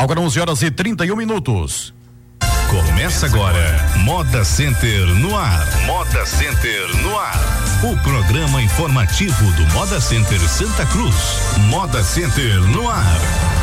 Agora 11 horas e 31 minutos. Começa agora, Moda Center no ar. Moda Center no ar. O programa informativo do Moda Center Santa Cruz. Moda Center no ar.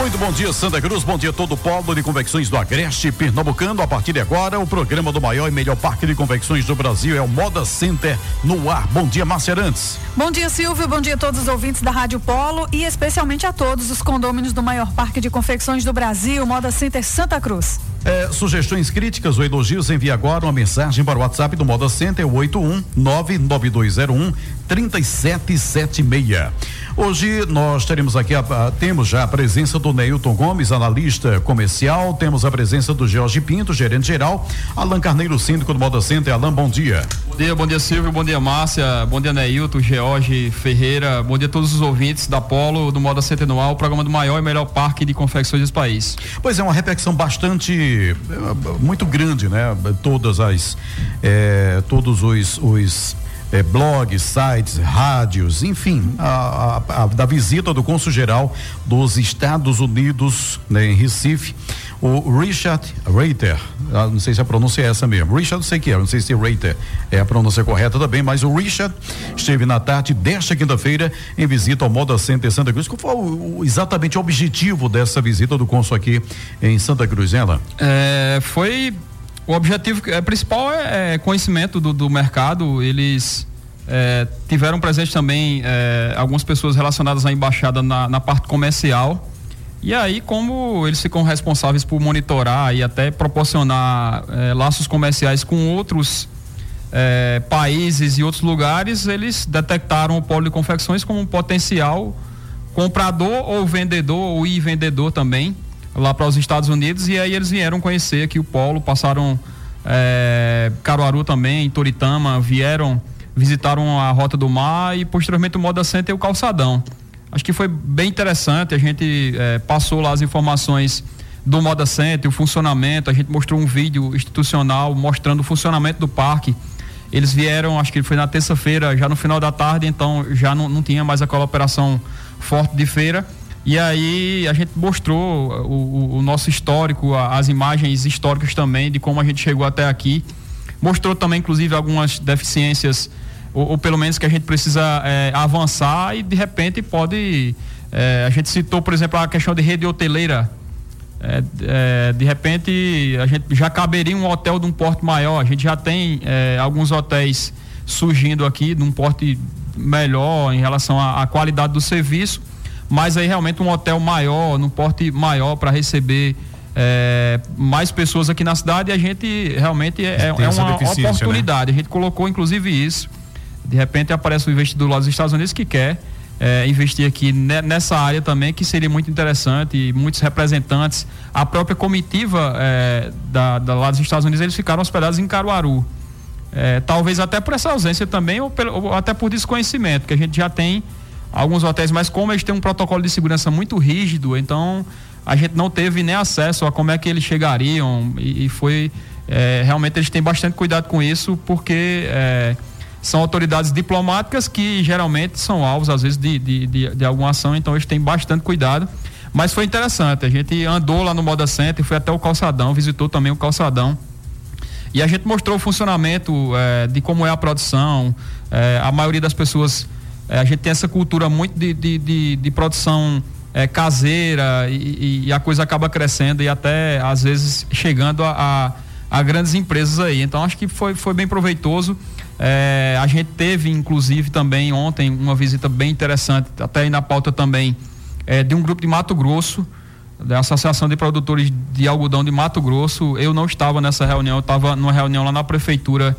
Muito bom dia, Santa Cruz. Bom dia, todo o polo de convecções do Agreste Pernambucano. A partir de agora, o programa do maior e melhor parque de convecções do Brasil é o Moda Center no ar. Bom dia, Márcia Arantes. Bom dia, Silvio. Bom dia a todos os ouvintes da Rádio Polo e especialmente a todos os condôminos do maior parque de confecções do Brasil, Moda Center Santa Cruz. É, sugestões críticas ou elogios, envie agora uma mensagem para o WhatsApp do Moda Center, 81 99201 3776. Hoje nós teremos aqui, a, a, temos já a presença do Neilton Gomes, analista comercial, temos a presença do Jorge Pinto, gerente geral, Alan Carneiro, síndico do Moda Center. Alan, bom dia. Bom dia, bom dia Silvio, bom dia Márcia, bom dia Neilton, George Ferreira, bom dia a todos os ouvintes da Polo, do Moda Center Anual, o programa do maior e melhor parque de confecções do país. Pois é, uma repetição bastante, eh, muito grande, né? Todas as, eh, todos os, os eh, blogs, sites, rádios, enfim, a, a, a, da visita do cônsul geral dos Estados Unidos né, em Recife, o Richard Reiter, ah, não sei se a pronúncia é essa mesmo, Richard não sei que é, não sei se Reiter é a pronúncia correta também, mas o Richard esteve na tarde desta quinta-feira em visita ao Moda Center Santa Cruz. Qual foi o, o, exatamente o objetivo dessa visita do cônsul aqui em Santa Cruz, ela? É, foi o objetivo é, principal é, é conhecimento do, do, mercado. Eles é, tiveram presente também é, algumas pessoas relacionadas à embaixada na, na, parte comercial. E aí, como eles ficam responsáveis por monitorar e até proporcionar é, laços comerciais com outros é, países e outros lugares, eles detectaram o polo de confecções como um potencial comprador ou vendedor ou e vendedor também lá para os Estados Unidos e aí eles vieram conhecer aqui o polo, passaram é, Caruaru também, Toritama, vieram, visitaram a Rota do Mar e posteriormente o Moda Center e o Calçadão. Acho que foi bem interessante, a gente é, passou lá as informações do Moda Center, o funcionamento, a gente mostrou um vídeo institucional mostrando o funcionamento do parque. Eles vieram, acho que foi na terça-feira, já no final da tarde, então já não, não tinha mais aquela operação forte de feira e aí a gente mostrou o, o, nosso histórico, as imagens históricas também de como a gente chegou até aqui. Mostrou também, inclusive, algumas deficiências, ou, ou pelo menos que a gente precisa é, avançar e de repente pode. É, a gente citou, por exemplo, a questão de rede hoteleira. É, é, de repente a gente já caberia um hotel de um porte maior. A gente já tem é, alguns hotéis surgindo aqui de um porte melhor em relação à qualidade do serviço mas aí realmente um hotel maior, num porte maior para receber é, mais pessoas aqui na cidade e a gente realmente é, é uma né? oportunidade. Né? A gente colocou inclusive isso. De repente aparece um investidor lá dos Estados Unidos que quer é, investir aqui nessa área também, que seria muito interessante. E muitos representantes, a própria comitiva é, da, da, lá dos Estados Unidos, eles ficaram hospedados em Caruaru. É, talvez até por essa ausência também, ou, pelo, ou até por desconhecimento, que a gente já tem alguns hotéis, mas como eles têm um protocolo de segurança muito rígido, então a gente não teve nem acesso a como é que eles chegariam e, e foi é, realmente eles têm bastante cuidado com isso porque é, são autoridades diplomáticas que geralmente são alvos às vezes de, de, de, de, alguma ação, então eles têm bastante cuidado. Mas foi interessante, a gente andou lá no Moda Center, foi até o calçadão, visitou também o calçadão. E a gente mostrou o funcionamento é, de como é a produção. É, a maioria das pessoas é, a gente tem essa cultura muito de, de, de, de produção é, caseira e, e, a coisa acaba crescendo e até às vezes chegando a, a, a grandes empresas aí. Então acho que foi, foi bem proveitoso. É, a gente teve, inclusive, também ontem uma visita bem interessante, até aí na pauta também, é, de um grupo de Mato Grosso, da Associação de Produtores de Algodão de Mato Grosso. Eu não estava nessa reunião, eu estava numa reunião lá na prefeitura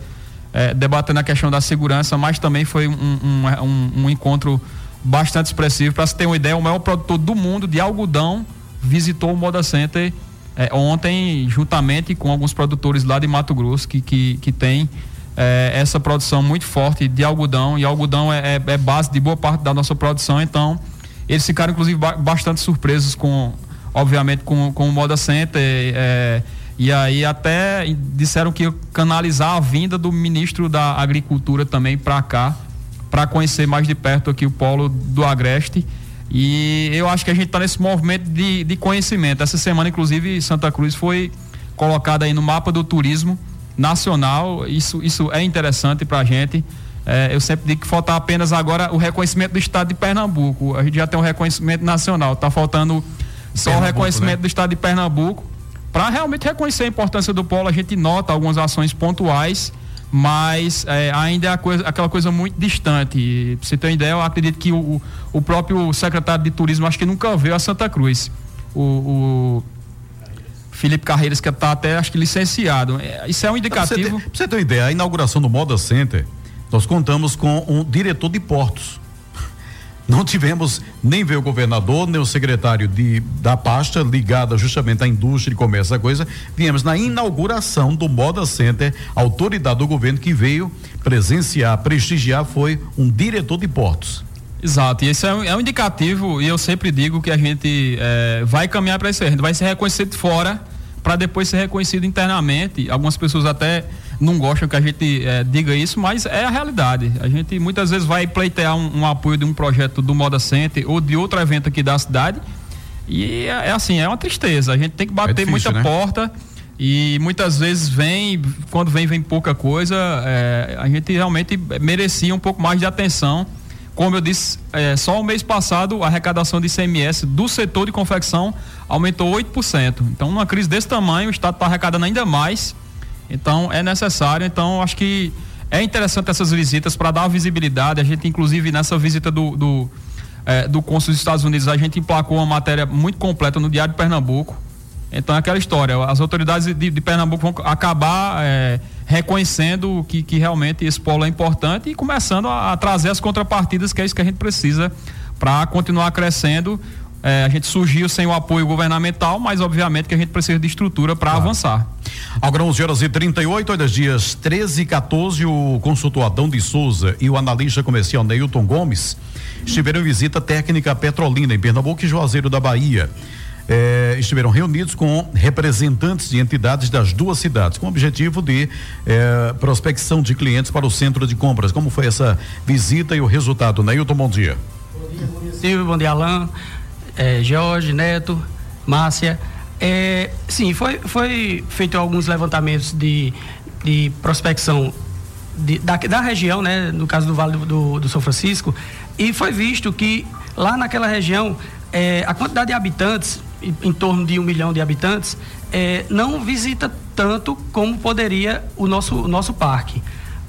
é, debatendo a questão da segurança, mas também foi um, um, um, um encontro bastante expressivo. Para se ter uma ideia, o maior produtor do mundo de algodão visitou o Moda Center é, ontem, juntamente com alguns produtores lá de Mato Grosso, que, que, que tem é, essa produção muito forte de algodão, e algodão é, é, é, base de boa parte da nossa produção, então eles ficaram, inclusive, ba bastante surpresos com, obviamente, com, com o Moda Center. É, e aí até disseram que canalizar a vinda do ministro da Agricultura também para cá, para conhecer mais de perto aqui o polo do Agreste. E eu acho que a gente está nesse movimento de, de conhecimento. Essa semana, inclusive, Santa Cruz foi colocada aí no mapa do turismo nacional. Isso, isso é interessante para a gente. É, eu sempre digo que falta apenas agora o reconhecimento do estado de Pernambuco. A gente já tem um reconhecimento nacional. Está faltando só o reconhecimento né? do estado de Pernambuco. Para realmente reconhecer a importância do polo, a gente nota algumas ações pontuais mas é, ainda é coisa, aquela coisa muito distante. Pra você ter uma ideia, eu acredito que o, o próprio secretário de turismo acho que nunca veio a Santa Cruz. O, o Felipe Carreiras, que está até acho que licenciado. É, isso é um indicativo. Pra você, ter, pra você ter uma ideia, a inauguração do Moda Center, nós contamos com um diretor de portos. Não tivemos nem ver o governador, nem o secretário de, da pasta ligada justamente à indústria e comércio, a coisa. Viemos na inauguração do Moda Center, autoridade do governo que veio presenciar, prestigiar, foi um diretor de portos. Exato, e esse é um, é um indicativo, e eu sempre digo que a gente é, vai caminhar para isso, a gente vai ser reconhecido fora para depois ser reconhecido internamente. Algumas pessoas até não gostam que a gente é, diga isso, mas é a realidade. A gente muitas vezes vai pleitear um, um, apoio de um projeto do Moda Center ou de outro evento aqui da cidade. E é, é assim, é uma tristeza. A gente tem que bater é difícil, muita né? porta. E muitas vezes vem, quando vem, vem pouca coisa. É, a gente realmente merecia um pouco mais de atenção. Como eu disse, é, só o mês passado a arrecadação de ICMS do setor de confecção aumentou 8%. Então, numa crise desse tamanho, o Estado está arrecadando ainda mais então é necessário, então acho que é interessante essas visitas para dar visibilidade. A gente, inclusive, nessa visita do, do, é, do Cônsul dos Estados Unidos, a gente emplacou uma matéria muito completa no Diário de Pernambuco. Então é aquela história, as autoridades de, de Pernambuco vão acabar é, reconhecendo que, que realmente esse polo é importante e começando a, a trazer as contrapartidas, que é isso que a gente precisa para continuar crescendo é, a gente surgiu sem o apoio governamental, mas obviamente que a gente precisa de estrutura para claro. avançar. Agora 11 horas e 38, olha, dias 13 e 14, o consultor Adão de Souza e o analista comercial Neilton Gomes estiveram em visita técnica Petrolina, em Pernambuco e Juazeiro da Bahia. É, estiveram reunidos com representantes de entidades das duas cidades, com o objetivo de é, prospecção de clientes para o centro de compras. Como foi essa visita e o resultado? Neilton, bom dia. Bom dia, Silvio, bom dia Alain é, Jorge, Neto, Márcia. É, sim, foi, foi feito alguns levantamentos de, de prospecção de, da, da região, né, no caso do Vale do, do, do, São Francisco, e foi visto que lá naquela região é, a quantidade de habitantes, em, em, torno de um milhão de habitantes, é, não visita tanto como poderia o nosso, o nosso parque.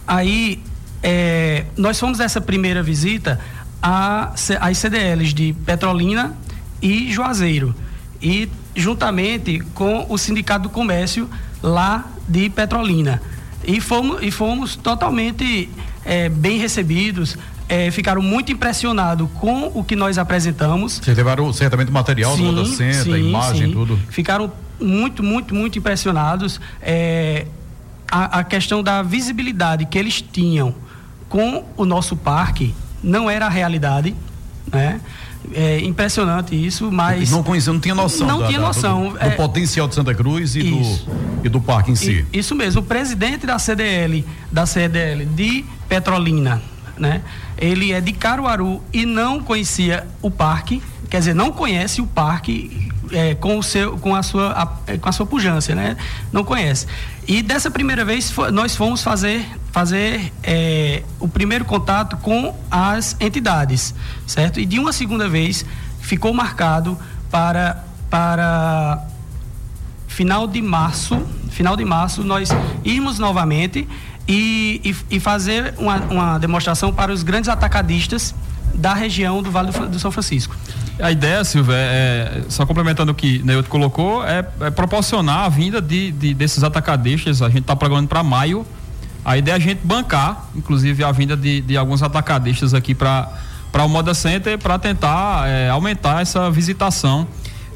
Aí é, nós fomos essa primeira visita às CDLs de Petrolina e Juazeiro. E juntamente com o Sindicato do Comércio lá de Petrolina. E fomos, e fomos totalmente é, bem recebidos, é, ficaram muito impressionados com o que nós apresentamos. Vocês levaram certamente o material sim, do Senta, sim, imagem, sim. tudo. Ficaram muito, muito, muito impressionados. É, a, a questão da visibilidade que eles tinham com o nosso parque não era a realidade, né? É impressionante isso, mas. Não conhecia, não tinha noção. Não da, tinha noção. Do, do é, potencial de Santa Cruz e do, e do parque em si. Isso mesmo. O presidente da CDL, da CDL de Petrolina, né? Ele é de Caruaru e não conhecia o parque, quer dizer, não conhece o parque é, com, o seu, com, a sua, a, com a sua pujança, né? Não conhece. E dessa primeira vez nós fomos fazer, fazer é, o primeiro contato com as entidades, certo? E de uma segunda vez ficou marcado para, para final de março, final de março nós irmos novamente e, e, e fazer uma, uma demonstração para os grandes atacadistas da região do Vale do, do São Francisco. A ideia, Silvia, é, só complementando o que Neilton colocou, é, é, proporcionar a vinda de, de desses atacadistas. A gente está programando para maio. A ideia é a gente bancar, inclusive, a vinda de, de alguns atacadistas aqui para o Moda Center para tentar é, aumentar essa visitação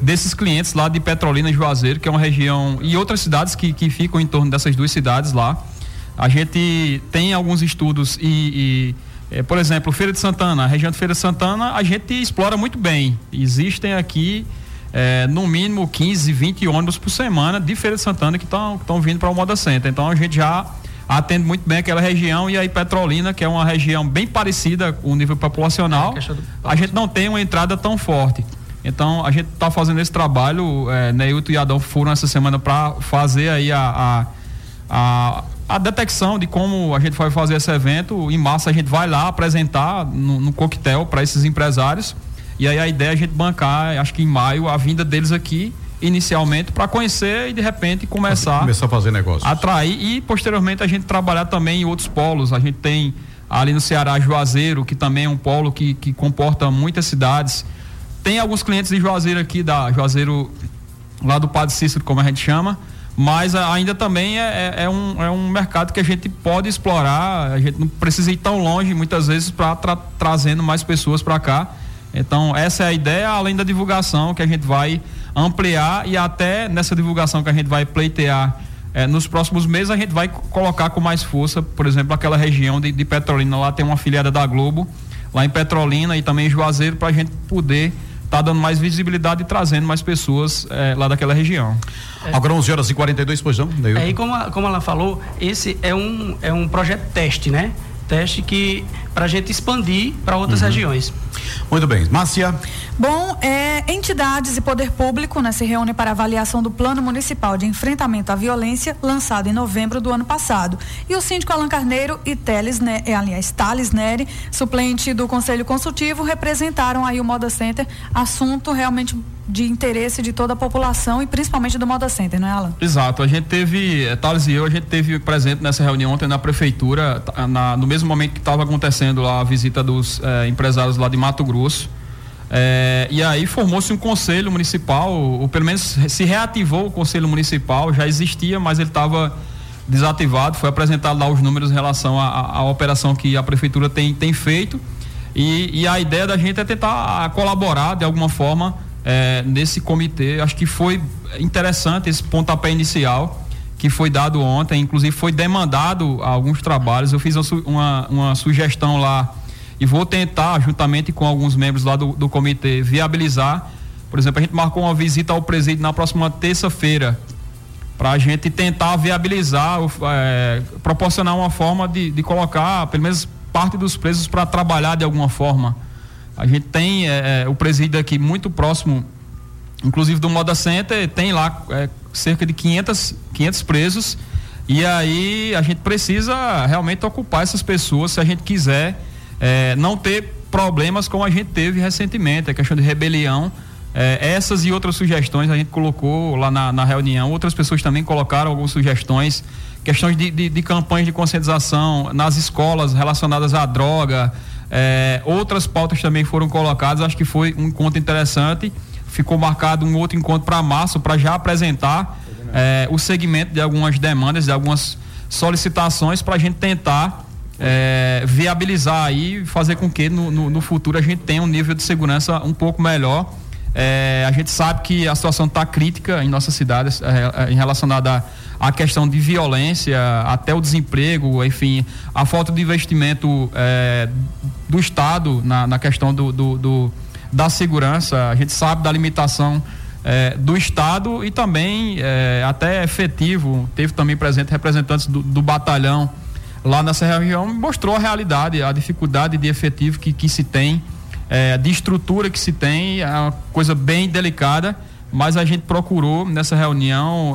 desses clientes lá de Petrolina Juazeiro, que é uma região, e outras cidades que, que ficam em torno dessas duas cidades lá. A gente tem alguns estudos e, e é, por exemplo, Feira de Santana, a região de Feira de Santana, a gente explora muito bem. Existem aqui é, no mínimo 15, 20 ônibus por semana de Feira de Santana que estão vindo para o Moda Center. Então a gente já atende muito bem aquela região e aí Petrolina, que é uma região bem parecida com o nível populacional, é, a gente não tem uma entrada tão forte. Então a gente está fazendo esse trabalho, é, Neilton e Adão foram essa semana para fazer aí a, a, a, a, detecção de como a gente vai fazer esse evento. Em massa a gente vai lá apresentar no, no coquetel para esses empresários. E aí a ideia é a gente bancar, acho que em maio, a vinda deles aqui inicialmente para conhecer e de repente começar, começar a fazer negócios. Atrair e posteriormente a gente trabalhar também em outros polos. A gente tem ali no Ceará Juazeiro, que também é um polo que, que comporta muitas cidades. Tem alguns clientes de Juazeiro aqui, da Juazeiro lá do Padre Cícero, como a gente chama, mas ainda também é, é, é um, é um mercado que a gente pode explorar, a gente não precisa ir tão longe muitas vezes para tra trazendo mais pessoas para cá. Então, essa é a ideia, além da divulgação que a gente vai ampliar e até nessa divulgação que a gente vai pleitear eh, nos próximos meses, a gente vai colocar com mais força, por exemplo, aquela região de, de Petrolina, lá tem uma filiada da Globo, lá em Petrolina e também em Juazeiro, para a gente poder estar tá dando mais visibilidade e trazendo mais pessoas eh, lá daquela região. É. Agora 11 horas e 42, pois não? É, e como, a, como ela falou, esse é um, é um projeto teste, né? Teste que para a gente expandir para outras uhum. regiões. Muito bem. Márcia. Bom, é, entidades e poder público né, se reúnem para avaliação do Plano Municipal de Enfrentamento à Violência, lançado em novembro do ano passado. E o síndico Alan Carneiro e Teles, né, aliás, Thales Neri, suplente do Conselho Consultivo, representaram aí o Moda Center, assunto realmente de interesse de toda a população e principalmente do Moda Center, não é, Alan? Exato. A gente teve, eh, Thales e eu, a gente teve presente nessa reunião ontem na prefeitura, na, no mesmo momento que estava acontecendo lá a visita dos eh, empresários lá de Mato Grosso. É, e aí formou-se um conselho municipal, ou pelo menos se reativou o conselho municipal, já existia, mas ele estava desativado. Foi apresentado lá os números em relação à operação que a prefeitura tem, tem feito. E, e, a ideia da gente é tentar colaborar de alguma forma é, nesse comitê. Acho que foi interessante esse pontapé inicial que foi dado ontem, inclusive foi demandado alguns trabalhos. Eu fiz uma, uma sugestão lá e vou tentar, juntamente com alguns membros lá do, do comitê, viabilizar. Por exemplo, a gente marcou uma visita ao presídio na próxima terça-feira para a gente tentar viabilizar, é, proporcionar uma forma de, de colocar pelo menos parte dos presos para trabalhar de alguma forma. A gente tem é, é, o presídio aqui muito próximo, inclusive do Moda Center, tem lá é, cerca de 500, 500 presos. E aí a gente precisa realmente ocupar essas pessoas se a gente quiser é, não ter problemas como a gente teve recentemente, a questão de rebelião. É, essas e outras sugestões a gente colocou lá na, na, reunião. Outras pessoas também colocaram algumas sugestões, questões de, de, de campanhas de conscientização nas escolas relacionadas à droga. É, outras pautas também foram colocadas. Acho que foi um encontro interessante. Ficou marcado um outro encontro para março para já apresentar é, o segmento de algumas demandas, de algumas solicitações para a gente tentar é, viabilizar aí e fazer com que no, no, no, futuro a gente tenha um nível de segurança um pouco melhor. É, a gente sabe que a situação está crítica em nossas cidades é, é, em relacionada à questão de violência, até o desemprego, enfim, a falta de investimento é, do Estado na, na questão do, do, do, da segurança. A gente sabe da limitação é, do Estado e também é, até efetivo. Teve também presente representantes do, do batalhão lá nessa região mostrou a realidade, a dificuldade de efetivo que, que se tem, é, de estrutura que se tem, é uma coisa bem delicada, mas a gente procurou nessa reunião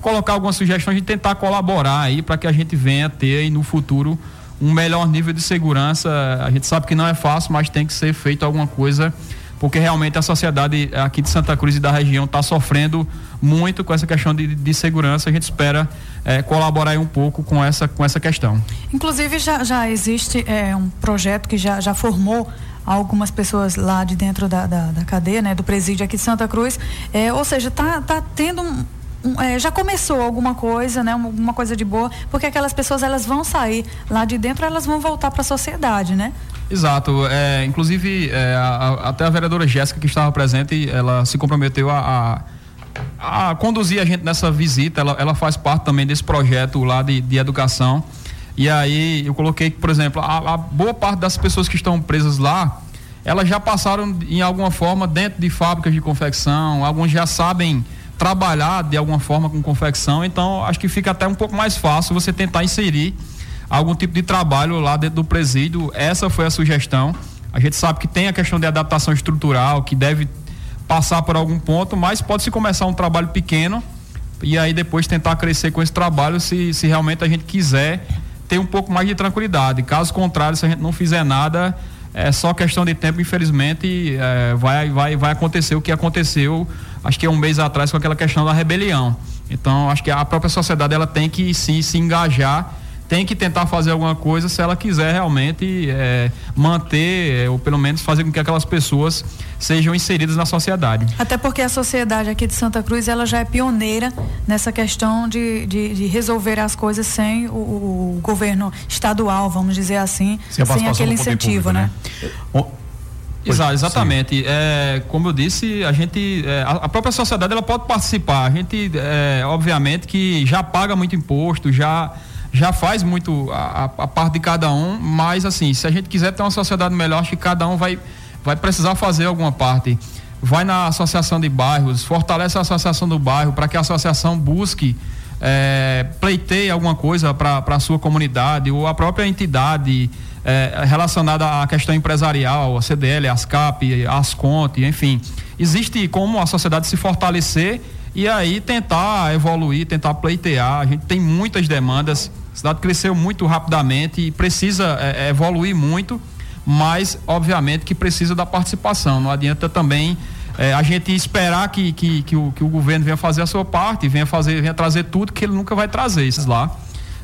colocar algumas sugestões de tentar colaborar aí para que a gente venha ter aí no futuro um melhor nível de segurança. A gente sabe que não é fácil, mas tem que ser feito alguma coisa porque realmente a sociedade aqui de Santa Cruz e da região está sofrendo muito com essa questão de, de segurança. A gente espera é, colaborar um pouco com essa, com essa questão. Inclusive já, já existe é, um projeto que já, já formou algumas pessoas lá de dentro da, da, da cadeia, né, do presídio aqui de Santa Cruz. É, ou seja, tá, tá tendo um, é, já começou alguma coisa, né, uma coisa de boa, porque aquelas pessoas elas vão sair lá de dentro, elas vão voltar para a sociedade, né? Exato. É, inclusive, é, a, até a vereadora Jéssica, que estava presente, ela se comprometeu a, a, a, conduzir a gente nessa visita. Ela, ela faz parte também desse projeto lá de, de educação. E aí eu coloquei que, por exemplo, a, a, boa parte das pessoas que estão presas lá, elas já passaram em alguma forma dentro de fábricas de confecção, alguns já sabem trabalhar de alguma forma com confecção, então acho que fica até um pouco mais fácil você tentar inserir algum tipo de trabalho lá dentro do presídio. Essa foi a sugestão. A gente sabe que tem a questão de adaptação estrutural, que deve passar por algum ponto, mas pode-se começar um trabalho pequeno e aí depois tentar crescer com esse trabalho se, se realmente a gente quiser ter um pouco mais de tranquilidade. Caso contrário, se a gente não fizer nada, é só questão de tempo, infelizmente, é, vai, vai, vai acontecer o que aconteceu, acho que é um mês atrás, com aquela questão da rebelião. Então, acho que a própria sociedade ela tem que sim se engajar tem que tentar fazer alguma coisa se ela quiser realmente é, manter, é, ou pelo menos fazer com que aquelas pessoas sejam inseridas na sociedade. Até porque a sociedade aqui de Santa Cruz ela já é pioneira nessa questão de, de, de resolver as coisas sem o, o, governo estadual, vamos dizer assim, sem, sem aquele incentivo, público, né? né? Exatamente. É, como eu disse, a gente, é, a, própria sociedade ela pode participar. A gente, é, obviamente, que já paga muito imposto, já já faz muito a, a, parte de cada um, mas assim, se a gente quiser ter uma sociedade melhor, acho que cada um vai, vai precisar fazer alguma parte. Vai na associação de bairros, fortalece a associação do bairro para que a associação busque é, pleiteie alguma coisa para a sua comunidade ou a própria entidade é, relacionada à questão empresarial, a CDL, a ASCAP, a Asconte, enfim. Existe como a sociedade se fortalecer e aí tentar evoluir, tentar pleitear. A gente tem muitas demandas, a cidade cresceu muito rapidamente e precisa é, é, evoluir muito, mas obviamente que precisa da participação. Não adianta também é, a gente esperar que, que, que, o, que o governo venha fazer a sua parte, venha fazer, venha trazer tudo que ele nunca vai trazer, esses lá.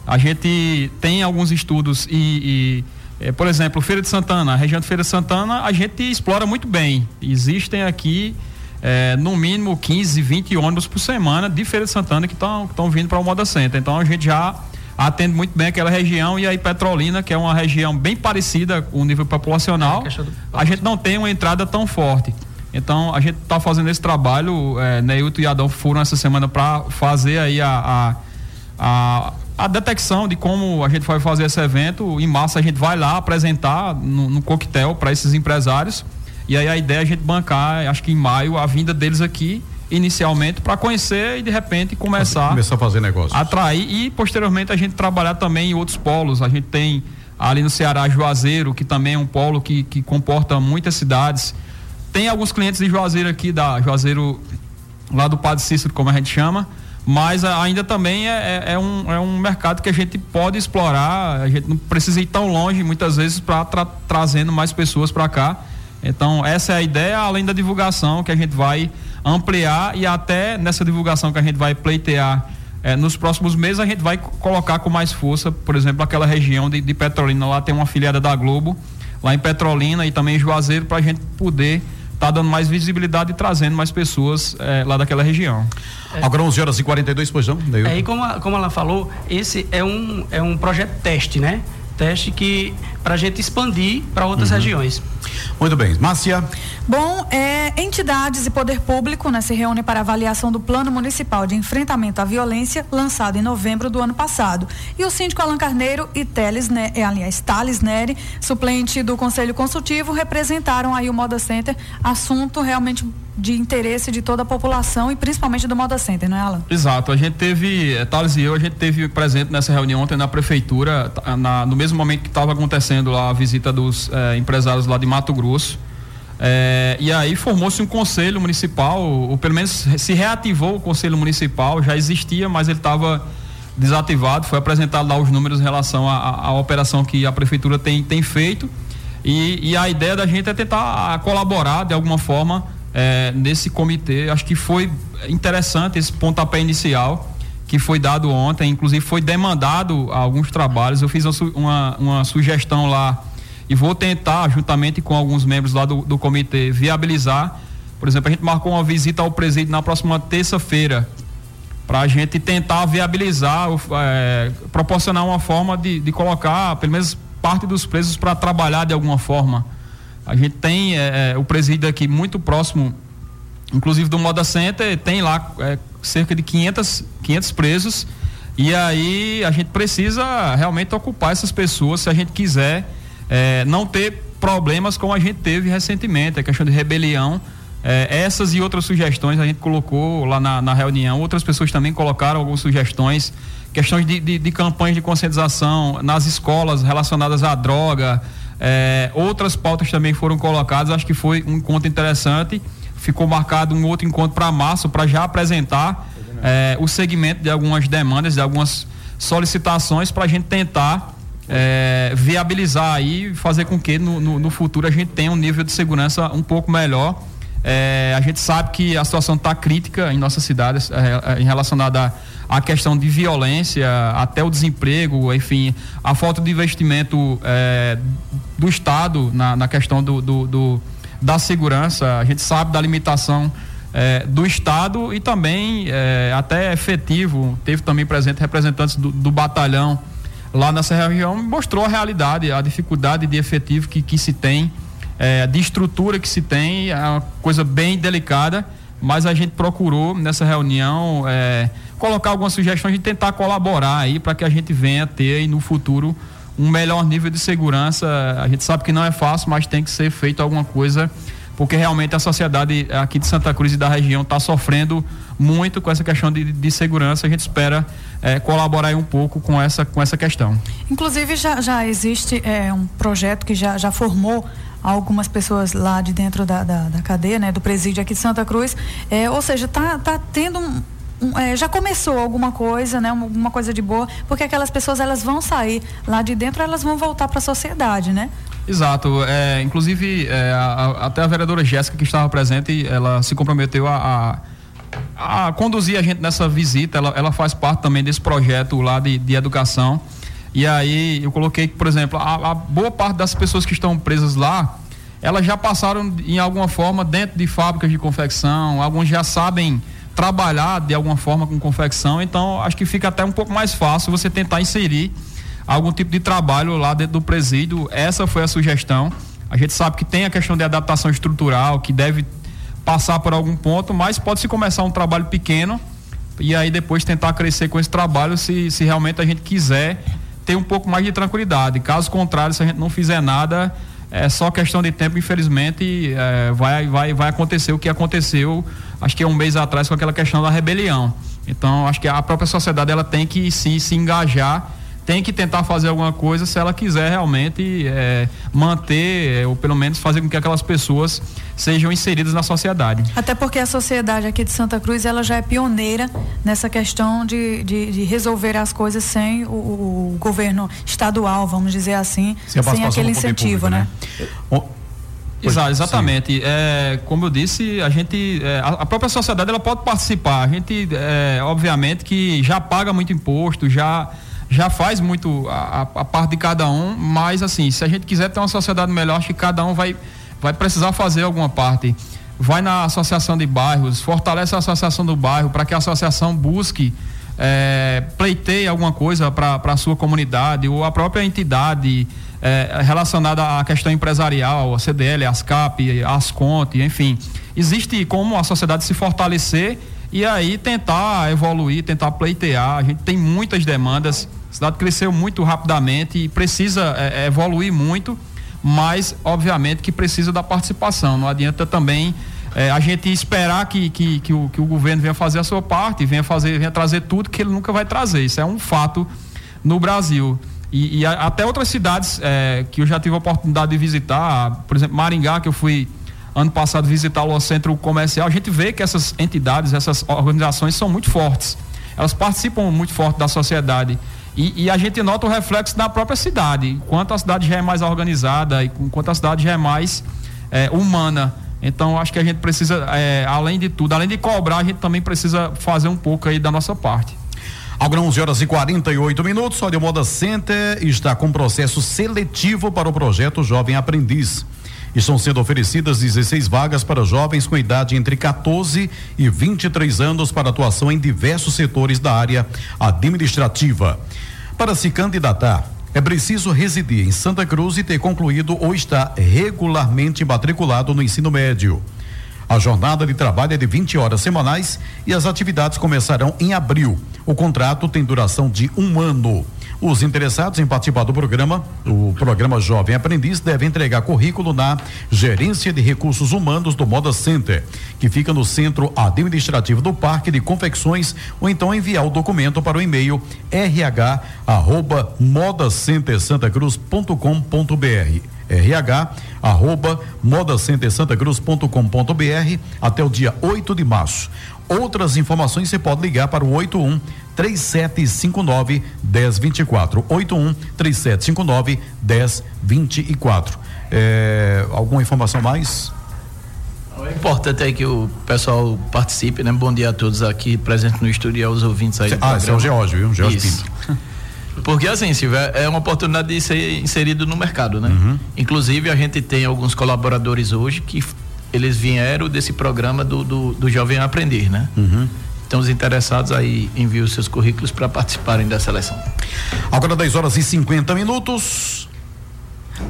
A gente tem alguns estudos e, e é, por exemplo, Feira de Santana, a região de Feira de Santana, a gente explora muito bem. Existem aqui é, no mínimo 15, 20 ônibus por semana de Feira de Santana que estão vindo para o Moda Center. Então a gente já atende muito bem aquela região e aí Petrolina, que é uma região bem parecida com o nível populacional, é, a gente não tem uma entrada tão forte. Então a gente está fazendo esse trabalho, é, Neilton e Adão foram essa semana para fazer aí a, a, a, a, detecção de como a gente vai fazer esse evento. Em massa a gente vai lá apresentar no, no coquetel para esses empresários e aí a ideia é a gente bancar, acho que em maio, a vinda deles aqui inicialmente para conhecer e de repente começar, começar a fazer negócio. Atrair e posteriormente a gente trabalhar também em outros polos. A gente tem ali no Ceará Juazeiro, que também é um polo que, que comporta muitas cidades. Tem alguns clientes de Juazeiro aqui, da Juazeiro lá do Padre Cícero, como a gente chama, mas ainda também é, é, é um, é um mercado que a gente pode explorar, a gente não precisa ir tão longe muitas vezes para tra trazendo mais pessoas para cá. Então, essa é a ideia, além da divulgação que a gente vai ampliar e até nessa divulgação que a gente vai pleitear eh, nos próximos meses, a gente vai colocar com mais força, por exemplo, aquela região de, de Petrolina, lá tem uma filiada da Globo, lá em Petrolina e também em Juazeiro, para a gente poder tá dando mais visibilidade e trazendo mais pessoas eh, lá daquela região. É. Agora 11 horas e 42, pois não? É, e como, a, como ela falou, esse é um, é um projeto teste, né? Teste que para a gente expandir para outras uhum. regiões. Muito bem. Márcia. Bom, é, entidades e poder público né, se reúnem para avaliação do Plano Municipal de Enfrentamento à Violência, lançado em novembro do ano passado. E o síndico Alan Carneiro e Teles, né, é, aliás, Thales Neri, suplente do Conselho Consultivo, representaram aí o Moda Center, assunto realmente de interesse de toda a população e principalmente do Moda Center, não é, Alan? Exato. A gente teve, eh, Thales e eu, a gente teve presente nessa reunião ontem na prefeitura, na, no mesmo momento que estava acontecendo lá a visita dos eh, empresários lá de Mato Grosso. É, e aí formou-se um conselho municipal, ou pelo menos se reativou o conselho municipal, já existia, mas ele estava desativado. Foi apresentado lá os números em relação à operação que a prefeitura tem, tem feito. E, e, a ideia da gente é tentar colaborar de alguma forma é, nesse comitê. Acho que foi interessante esse pontapé inicial que foi dado ontem, inclusive foi demandado alguns trabalhos. Eu fiz uma, uma, sugestão lá e vou tentar, juntamente com alguns membros lá do, do comitê, viabilizar. Por exemplo, a gente marcou uma visita ao presídio na próxima terça-feira para a gente tentar viabilizar, é, proporcionar uma forma de, de colocar pelo menos parte dos presos para trabalhar de alguma forma. A gente tem é, é, o presídio aqui muito próximo, inclusive do Moda Center, tem lá é, cerca de 500, 500 presos. E aí a gente precisa realmente ocupar essas pessoas se a gente quiser é, não ter problemas como a gente teve recentemente, a questão de rebelião É, essas e outras sugestões a gente colocou lá na, na, reunião. Outras pessoas também colocaram algumas sugestões, questões de, de, de campanhas de conscientização nas escolas relacionadas à droga. É, outras pautas também foram colocadas. Acho que foi um encontro interessante. Ficou marcado um outro encontro para março para já apresentar é, o segmento de algumas demandas, de algumas solicitações para a gente tentar é, viabilizar aí, fazer com que no, no, no, futuro a gente tenha um nível de segurança um pouco melhor. É, a gente sabe que a situação está crítica em nossas cidades é, em relacionada à questão de violência, até o desemprego, enfim, a falta de investimento é, do Estado na, na questão do, do, do, da segurança. A gente sabe da limitação é, do Estado e também é, até efetivo. Teve também presente representantes do, do batalhão lá nessa região mostrou a realidade, a dificuldade de efetivo que, que se tem, é, de estrutura que se tem, é uma coisa bem delicada, mas a gente procurou nessa reunião colocar algumas sugestões e tentar colaborar aí para que a gente venha ter aí no futuro um melhor nível de segurança. A gente sabe que não é fácil, mas tem que ser feito alguma coisa porque realmente a sociedade aqui de Santa Cruz e da região está sofrendo muito com essa questão de, de segurança. A gente espera é, colaborar um pouco com essa, com essa questão. Inclusive já, já existe é, um projeto que já, já formou algumas pessoas lá de dentro da, da, da cadeia, né, do presídio aqui de Santa Cruz. É, ou seja, está tá tendo um, é, já começou alguma coisa, né, uma coisa de boa, porque aquelas pessoas elas vão sair lá de dentro, elas vão voltar para a sociedade, né? Exato. É, inclusive, é, a, até a vereadora Jéssica, que estava presente, ela se comprometeu a, a, a, conduzir a gente nessa visita. Ela, ela faz parte também desse projeto lá de, de educação. E aí eu coloquei que, por exemplo, a, a, boa parte das pessoas que estão presas lá, elas já passaram em alguma forma dentro de fábricas de confecção, alguns já sabem trabalhar de alguma forma com confecção, então acho que fica até um pouco mais fácil você tentar inserir algum tipo de trabalho lá dentro do presídio. Essa foi a sugestão. A gente sabe que tem a questão de adaptação estrutural, que deve passar por algum ponto, mas pode-se começar um trabalho pequeno e aí depois tentar crescer com esse trabalho se, se realmente a gente quiser ter um pouco mais de tranquilidade. Caso contrário, se a gente não fizer nada, é só questão de tempo, infelizmente, é, vai, vai, vai acontecer o que aconteceu, acho que é um mês atrás, com aquela questão da rebelião. Então, acho que a própria sociedade ela tem que sim se engajar tem que tentar fazer alguma coisa se ela quiser realmente é, manter, é, ou pelo menos fazer com que aquelas pessoas sejam inseridas na sociedade. Até porque a sociedade aqui de Santa Cruz ela já é pioneira nessa questão de, de, de resolver as coisas sem o, o, governo estadual, vamos dizer assim, sem, sem aquele incentivo, público, né? né? Exato, exatamente. É, como eu disse, a gente, é, a, própria sociedade ela pode participar. A gente, é, obviamente, que já paga muito imposto, já já faz muito a, a, parte de cada um, mas assim, se a gente quiser ter uma sociedade melhor, acho que cada um vai, vai precisar fazer alguma parte. Vai na associação de bairros, fortalece a associação do bairro para que a associação busque é, pleiteie alguma coisa para a sua comunidade ou a própria entidade é, relacionada à questão empresarial, a CDL, a ASCAP, a Asconte, enfim. Existe como a sociedade se fortalecer e aí tentar evoluir, tentar pleitear. A gente tem muitas demandas, a cidade cresceu muito rapidamente e precisa é, é, evoluir muito, mas obviamente que precisa da participação. Não adianta também é, a gente esperar que, que, que, o, que o governo venha fazer a sua parte, venha fazer, venha trazer tudo que ele nunca vai trazer. Isso é um fato no Brasil. E, e até outras cidades é, que eu já tive a oportunidade de visitar, por exemplo, Maringá, que eu fui ano passado visitar o centro comercial, a gente vê que essas entidades, essas organizações são muito fortes. Elas participam muito forte da sociedade. E, e, a gente nota o reflexo da própria cidade. Enquanto a cidade já é mais organizada e enquanto a cidade já é mais é, humana. Então, acho que a gente precisa, é, além de tudo, além de cobrar, a gente também precisa fazer um pouco aí da nossa parte. Agora 11 horas e 48 minutos, o Moda Center está com processo seletivo para o projeto Jovem Aprendiz. Estão sendo oferecidas 16 vagas para jovens com idade entre 14 e 23 anos para atuação em diversos setores da área administrativa. Para se candidatar, é preciso residir em Santa Cruz e ter concluído ou estar regularmente matriculado no ensino médio. A jornada de trabalho é de 20 horas semanais e as atividades começarão em abril. O contrato tem duração de um ano. Os interessados em participar do programa, o programa Jovem Aprendiz, devem entregar currículo na Gerência de Recursos Humanos do Moda Center, que fica no centro administrativo do Parque de Confecções, ou então enviar o documento para o e-mail rh@modacentersantacruz.com.br rh arroba modacentersantacruz.com.br até o dia 8 de março. Outras informações você pode ligar para o 81 3759 1024. 81 3759 1024. É, alguma informação mais? É importante aí que o pessoal participe, né? Bom dia a todos aqui presentes no estúdio e aos ouvintes aí. ah, esse é o Geórgio, viu? Geórgio Pinto. Porque assim, Silvia, é uma oportunidade de ser inserido no mercado, né? Uhum. Inclusive a gente tem alguns colaboradores hoje que eles vieram desse programa do, do, do Jovem Aprender, né? Uhum. Então os interessados aí enviam seus currículos para participarem da seleção. Agora 10 horas e 50 minutos.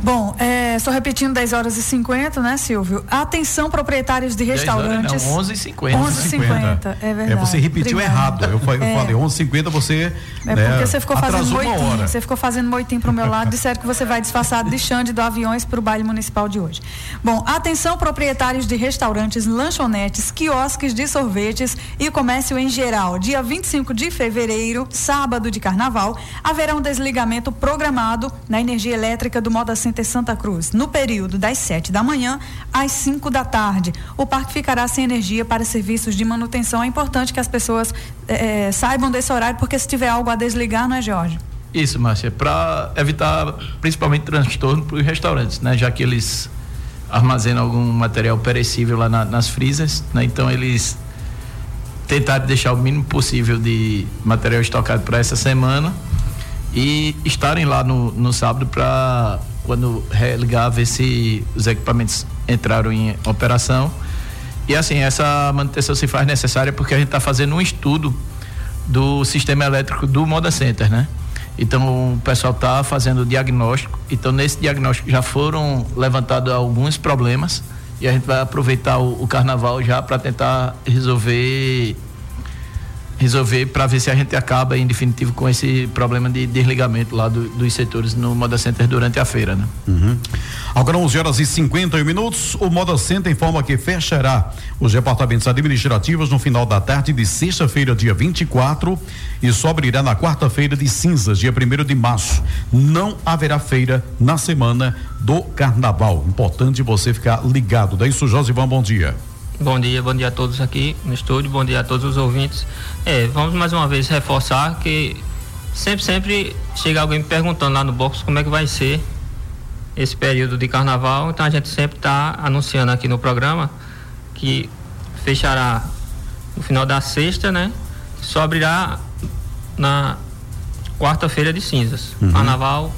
Bom, é, só repetindo 10 horas e 50, né, Silvio? Atenção, proprietários de restaurantes. Não, 11 e 50. 11 e 50, é verdade. É, você repetiu Obrigada. errado. Eu, falei, é. falei 11 e 50, você. É né, porque você ficou fazendo moitinho. Você ficou fazendo moitinho pro meu lado. Disseram que você vai disfarçado de Xande do Aviões para o baile municipal de hoje. Bom, atenção, proprietários de restaurantes, lanchonetes, quiosques de sorvetes e comércio em geral. Dia 25 de fevereiro, sábado de carnaval, haverá um desligamento programado na energia elétrica do Moda Center Santa Cruz, no período das 7 da manhã às 5 da tarde. O parque ficará sem energia para serviços de manutenção. É importante que as pessoas é, saibam desse horário, porque se tiver algo a desligar, não é, Jorge? Isso, Márcia, para evitar principalmente transtorno para os restaurantes, né? Já que eles armazenam algum material perecível lá na, nas frisas, né? Então eles tentaram deixar o mínimo possível de material estocado para essa semana e estarem lá no, no sábado para quando religar ver se os equipamentos entraram em operação. E assim, essa manutenção se faz necessária porque a gente está fazendo um estudo do sistema elétrico do Moda Center, né? Então o pessoal está fazendo o diagnóstico. Então nesse diagnóstico já foram levantados alguns problemas e a gente vai aproveitar o, o carnaval já para tentar resolver resolver para ver se a gente acaba em definitivo com esse problema de desligamento lá do, dos setores no Moda Center durante a feira, né? Uhum. Agora 11 horas e 51 minutos, o Moda Center informa que fechará os departamentos administrativos no final da tarde de sexta-feira, dia 24, e só abrirá na quarta-feira de cinzas, dia 1 de março. Não haverá feira na semana do carnaval. Importante você ficar ligado. Daí isso, Josivão, bom dia. Bom dia, bom dia a todos aqui no estúdio, bom dia a todos os ouvintes. É, vamos mais uma vez reforçar que sempre, sempre chega alguém me perguntando lá no box como é que vai ser esse período de carnaval. Então a gente sempre está anunciando aqui no programa que fechará no final da sexta, né? Só abrirá na quarta-feira de cinzas. Uhum. Carnaval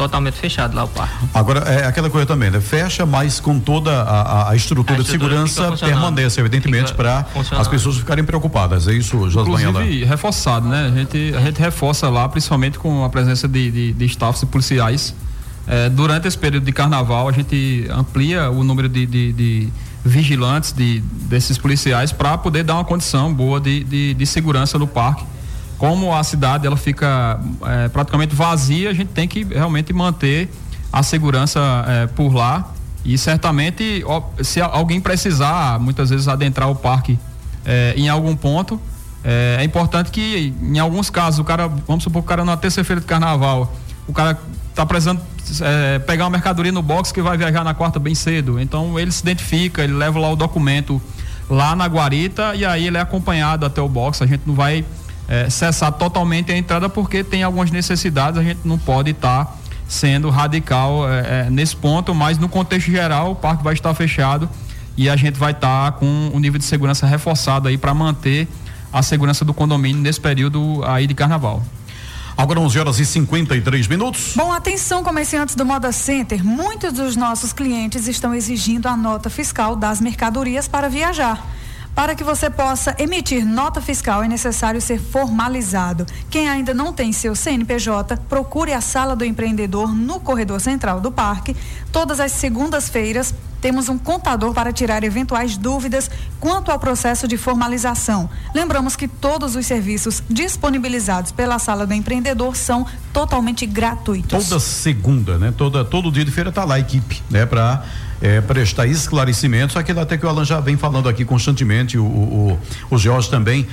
totalmente fechado lá o parque. Agora, é aquela coisa também, né? Fecha, mas com toda a, a, estrutura, a estrutura de segurança permanece, evidentemente, para as pessoas ficarem preocupadas. É isso, José Inclusive, reforçado, né? A gente, a gente reforça lá, principalmente com a presença de, de, de staffs e policiais. É, durante esse período de carnaval, a gente amplia o número de, de, de vigilantes de, desses policiais para poder dar uma condição boa de, de, de segurança no parque como a cidade ela fica é, praticamente vazia, a gente tem que realmente manter a segurança é, por lá. E certamente se alguém precisar muitas vezes adentrar o parque é, em algum ponto é, é, importante que em alguns casos o cara vamos supor o cara na terça-feira de carnaval o cara está precisando é, pegar uma mercadoria no box que vai viajar na quarta bem cedo. Então ele se identifica ele leva lá o documento lá na guarita e aí ele é acompanhado até o box. A gente não vai é, cessar totalmente a entrada porque tem algumas necessidades, a gente não pode estar tá sendo radical é, é, nesse ponto, mas no contexto geral o parque vai estar fechado e a gente vai estar tá com um nível de segurança reforçado aí para manter a segurança do condomínio nesse período aí de carnaval. Agora 11 horas e 53 minutos. Bom, atenção comerciantes do Moda Center, muitos dos nossos clientes estão exigindo a nota fiscal das mercadorias para viajar. Para que você possa emitir nota fiscal, é necessário ser formalizado. Quem ainda não tem seu CNPJ, procure a sala do empreendedor no corredor central do parque, todas as segundas-feiras, temos um contador para tirar eventuais dúvidas quanto ao processo de formalização. Lembramos que todos os serviços disponibilizados pela Sala do Empreendedor são totalmente gratuitos. Toda segunda, né? Toda, todo dia de feira está lá a equipe, né? Para é, prestar esclarecimentos, aquilo até que o Alan já vem falando aqui constantemente, o, o, o Jorge também,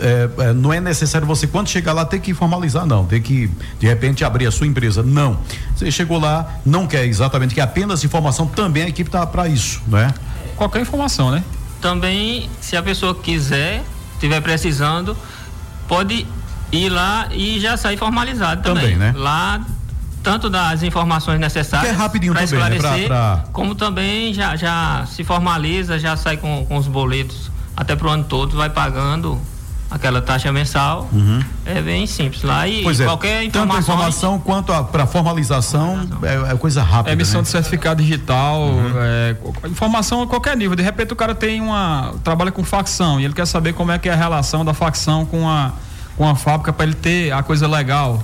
é, é, não é necessário você, quando chegar lá, ter que formalizar, não, ter que, de repente, abrir a sua empresa, não. Você chegou lá, não quer exatamente, que apenas informação, também a equipe está para isso, né? Qualquer informação, né? Também, se a pessoa quiser, estiver precisando, pode ir lá e já sair formalizado também. Também, né? Lá tanto das informações necessárias é para esclarecer, né? pra, pra... como também já, já se formaliza, já sai com, com os boletos até para o ano todo, vai pagando aquela taxa mensal. Uhum. É bem simples lá e pois é, qualquer informação. Tanto a informação quanto para formalização, formalização. É, é, coisa rápida. É emissão né? de certificado digital, uhum. é, informação a qualquer nível. De repente o cara tem uma. trabalha com facção e ele quer saber como é que é a relação da facção com a, com a fábrica para ele ter a coisa legal.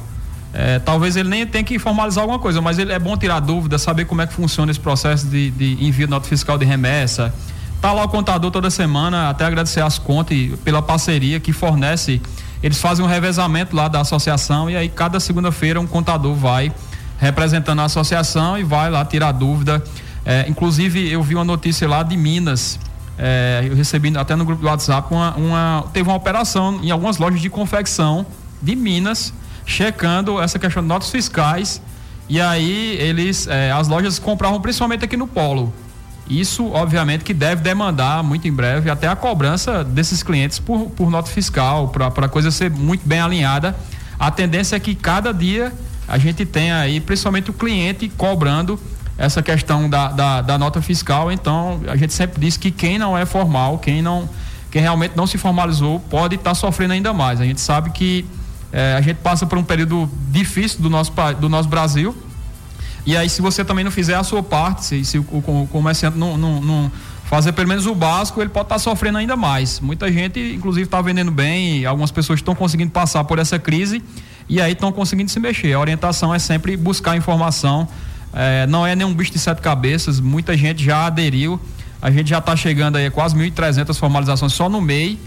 É, talvez ele nem tenha que formalizar alguma coisa, mas ele é bom tirar dúvida, saber como é que funciona esse processo de, de envio de nota fiscal de remessa. Tá lá o contador toda semana, até agradecer as contas pela parceria que fornece. Eles fazem um revezamento lá da associação e aí cada segunda-feira um contador vai representando a associação e vai lá tirar dúvida. É, inclusive eu vi uma notícia lá de Minas. É, eu recebi até no grupo do WhatsApp uma, uma, teve uma operação em algumas lojas de confecção de Minas checando essa questão de notas fiscais. E aí eles, eh, as lojas compravam principalmente aqui no Polo. Isso, obviamente, que deve demandar muito em breve até a cobrança desses clientes por, por nota fiscal, para a coisa ser muito bem alinhada. A tendência é que cada dia a gente tenha aí, principalmente o cliente, cobrando essa questão da, da, da nota fiscal. Então, a gente sempre diz que quem não é formal, quem não, quem realmente não se formalizou, pode estar tá sofrendo ainda mais. A gente sabe que é, a gente passa por um período difícil do nosso, do nosso Brasil. E aí, se você também não fizer a sua parte, se, se o, o, comerciante não, não, não, fazer pelo menos o básico, ele pode estar tá sofrendo ainda mais. Muita gente, inclusive, está vendendo bem, algumas pessoas estão conseguindo passar por essa crise e aí estão conseguindo se mexer. A orientação é sempre buscar informação. É, não é nenhum bicho de sete cabeças, muita gente já aderiu. A gente já está chegando aí a quase 1.300 formalizações só no MEI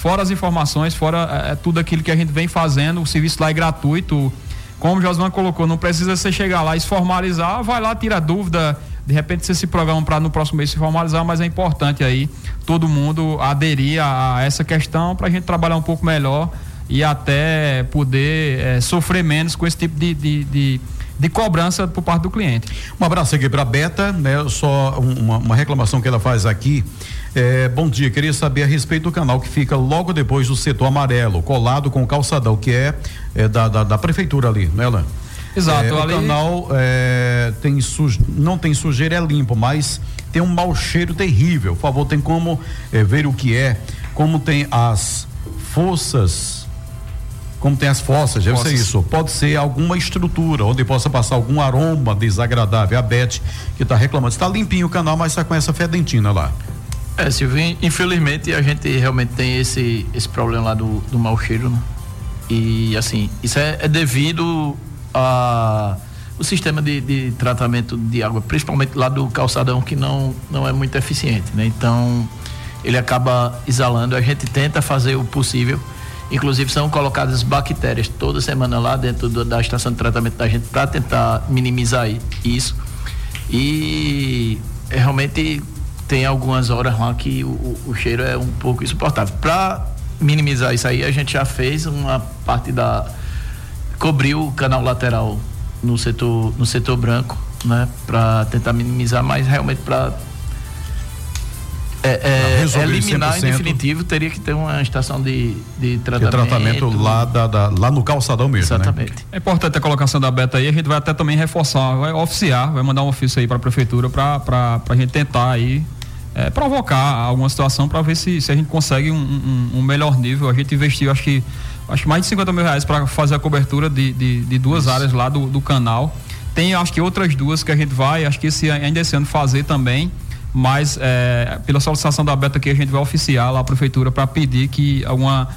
fora as informações, fora é, é, tudo aquilo que a gente vem fazendo, o serviço lá é gratuito. Como o Josman colocou, não precisa você chegar lá e se formalizar, vai lá, tira dúvida, de repente você se programa para no próximo mês se formalizar, mas é importante aí todo mundo aderir a, a essa questão para a gente trabalhar um pouco melhor e até poder é, sofrer menos com esse tipo de, de, de, de, cobrança por parte do cliente. Um abraço aqui para a Beta, né? Só uma, uma reclamação que ela faz aqui. É, bom dia, queria saber a respeito do canal que fica logo depois do setor amarelo, colado com o calçadão, que é, é da, da, da, prefeitura ali, né, Lan? Exato. É, ali... O canal é, tem suje... não tem sujeira, é limpo, mas tem um mau cheiro terrível. Por favor, tem como é, ver o que é, como tem as forças, como tem as fossas, deve ser isso. Pode ser alguma estrutura onde possa passar algum aroma desagradável. A Beth que está reclamando. Está limpinho o canal, mas está com essa fedentina lá. É, Silvio, infelizmente a gente realmente tem esse, esse problema lá do, do mau cheiro, né? E assim, isso é, é devido a o sistema de, de, tratamento de água, principalmente lá do calçadão, que não, não é muito eficiente, né? Então, ele acaba exalando. A gente tenta fazer o possível. Inclusive, são colocadas bactérias toda semana lá dentro do, da estação de tratamento da gente para tentar minimizar isso. E é realmente tem algumas horas lá que o, o cheiro é um pouco insuportável. Para minimizar isso aí, a gente já fez uma parte da. cobriu o canal lateral no setor, no setor branco, né? Para tentar minimizar, mas realmente para é, é, eliminar 100%. em definitivo teria que ter uma estação de, de tratamento. De tratamento lá, da, da, lá no calçadão mesmo. Né? Exatamente. Né? É importante a colocação da beta aí, a gente vai até também reforçar, vai oficiar, vai mandar um ofício aí para a prefeitura para a gente tentar aí é, provocar alguma situação para ver se, se a gente consegue um, um, um, melhor nível. A gente investiu, acho que, acho que mais de 50 mil reais para fazer a cobertura de, de, de duas Isso. áreas lá do, do canal. Tem, acho que outras duas que a gente vai, acho que esse, ainda esse ano fazer também mas é, pela solicitação da Beta aqui a gente vai oficiar lá a prefeitura para pedir que alguma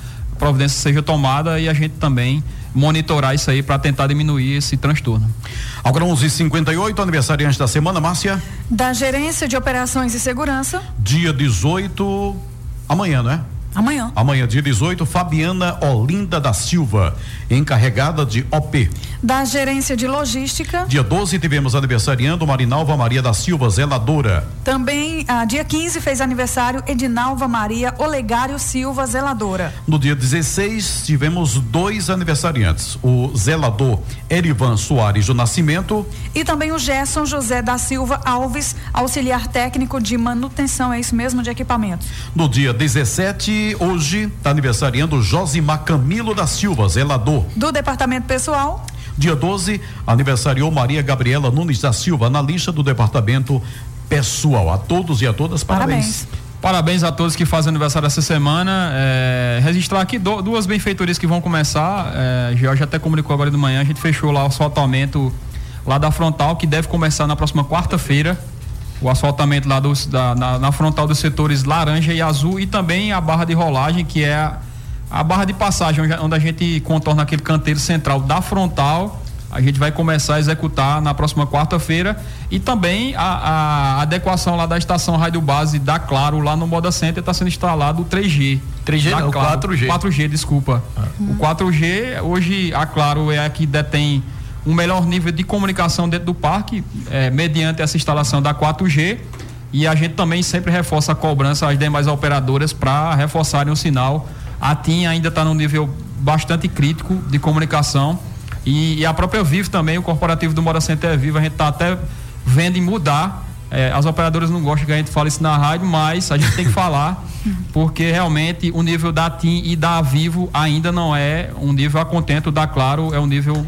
providência seja tomada e a gente também monitorar isso aí para tentar diminuir esse transtorno. Agora 11:58 aniversariante da semana, Márcia. Da Gerência de Operações e Segurança. Dia 18 amanhã, não é? Amanhã. Amanhã, dia 18, Fabiana Olinda da Silva, encarregada de OP. Da gerência de logística. Dia 12 tivemos aniversariando Marinalva Maria da Silva, zeladora. Também, ah, dia 15 fez aniversário Edinalva Maria Olegário Silva, zeladora. No dia 16 tivemos dois aniversariantes, o zelador Erivan Soares do Nascimento e também o Gerson José da Silva Alves, auxiliar técnico de manutenção, é isso mesmo, de equipamentos. No dia 17, hoje, está aniversariando Josimar Camilo da Silva, zelador. Do departamento pessoal. Dia 12, aniversariou Maria Gabriela Nunes da Silva, analista do departamento pessoal. A todos e a todas, parabéns. Parabéns. Parabéns a todos que fazem aniversário essa semana. É, registrar aqui do, duas benfeitorias que vão começar. É, Jorge até comunicou agora de manhã. A gente fechou lá o asfaltamento lá da frontal, que deve começar na próxima quarta-feira. O asfaltamento lá dos, da, na, na, frontal dos setores laranja e azul e também a barra de rolagem, que é a, a barra de passagem, onde, onde a gente contorna aquele canteiro central da frontal a gente vai começar a executar na próxima quarta-feira e também a, a, adequação lá da estação rádio base da Claro lá no Moda Center está sendo instalado o 3G. 3G não, claro, 4G. 4G, desculpa. Ah. O 4G hoje a Claro é a que detém um melhor nível de comunicação dentro do parque é, mediante essa instalação da 4G e a gente também sempre reforça a cobrança às demais operadoras para reforçarem o sinal. A TIM ainda está num nível bastante crítico de comunicação e, e, a própria Vivo também, o corporativo do Moda Center é Vivo, a gente está até vendo em mudar. É, as operadoras não gostam que a gente fale isso na rádio, mas a gente tem que falar, porque realmente o nível da TIM e da Vivo ainda não é um nível a contento, da Claro é um nível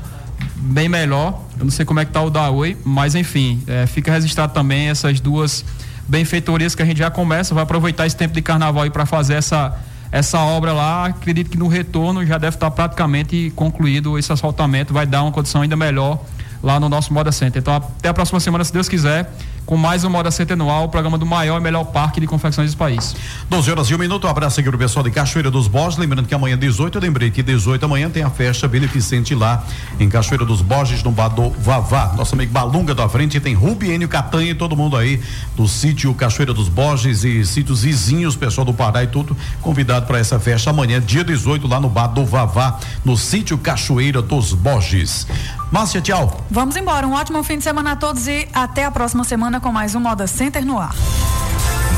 bem melhor. Eu não sei como é que tá o da Oi, mas enfim, é, fica registrado também essas duas benfeitorias que a gente já começa, vai aproveitar esse tempo de carnaval aí para fazer essa essa obra lá, acredito que no retorno já deve estar praticamente concluído esse asfaltamento, vai dar uma condição ainda melhor lá no nosso Moda Center. Então, até a próxima semana, se Deus quiser, com mais um Moda Center anual, o programa do maior e melhor parque de confecções do país. 12 horas e um minuto, um abraço aqui pro pessoal de Cachoeira dos Borges, lembrando que amanhã 18, eu lembrei que 18 amanhã tem a festa beneficente lá em Cachoeira dos Borges, no Badô Vavá. Nosso amigo Balunga da frente tem Rubiênio Catanha e todo mundo aí do sítio Cachoeira dos Borges e sítios vizinhos, pessoal do Pará e tudo, convidado para essa festa amanhã, dia 18, lá no Badô Vavá, no sítio Cachoeira dos Borges. Márcia, tchau. Vamos embora, um ótimo fim de semana a todos e até a próxima semana com mais um Moda Center no ar.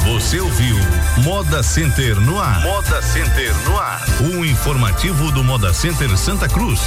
Você ouviu Moda Center no ar. Moda Center no ar. O informativo do Moda Center Santa Cruz.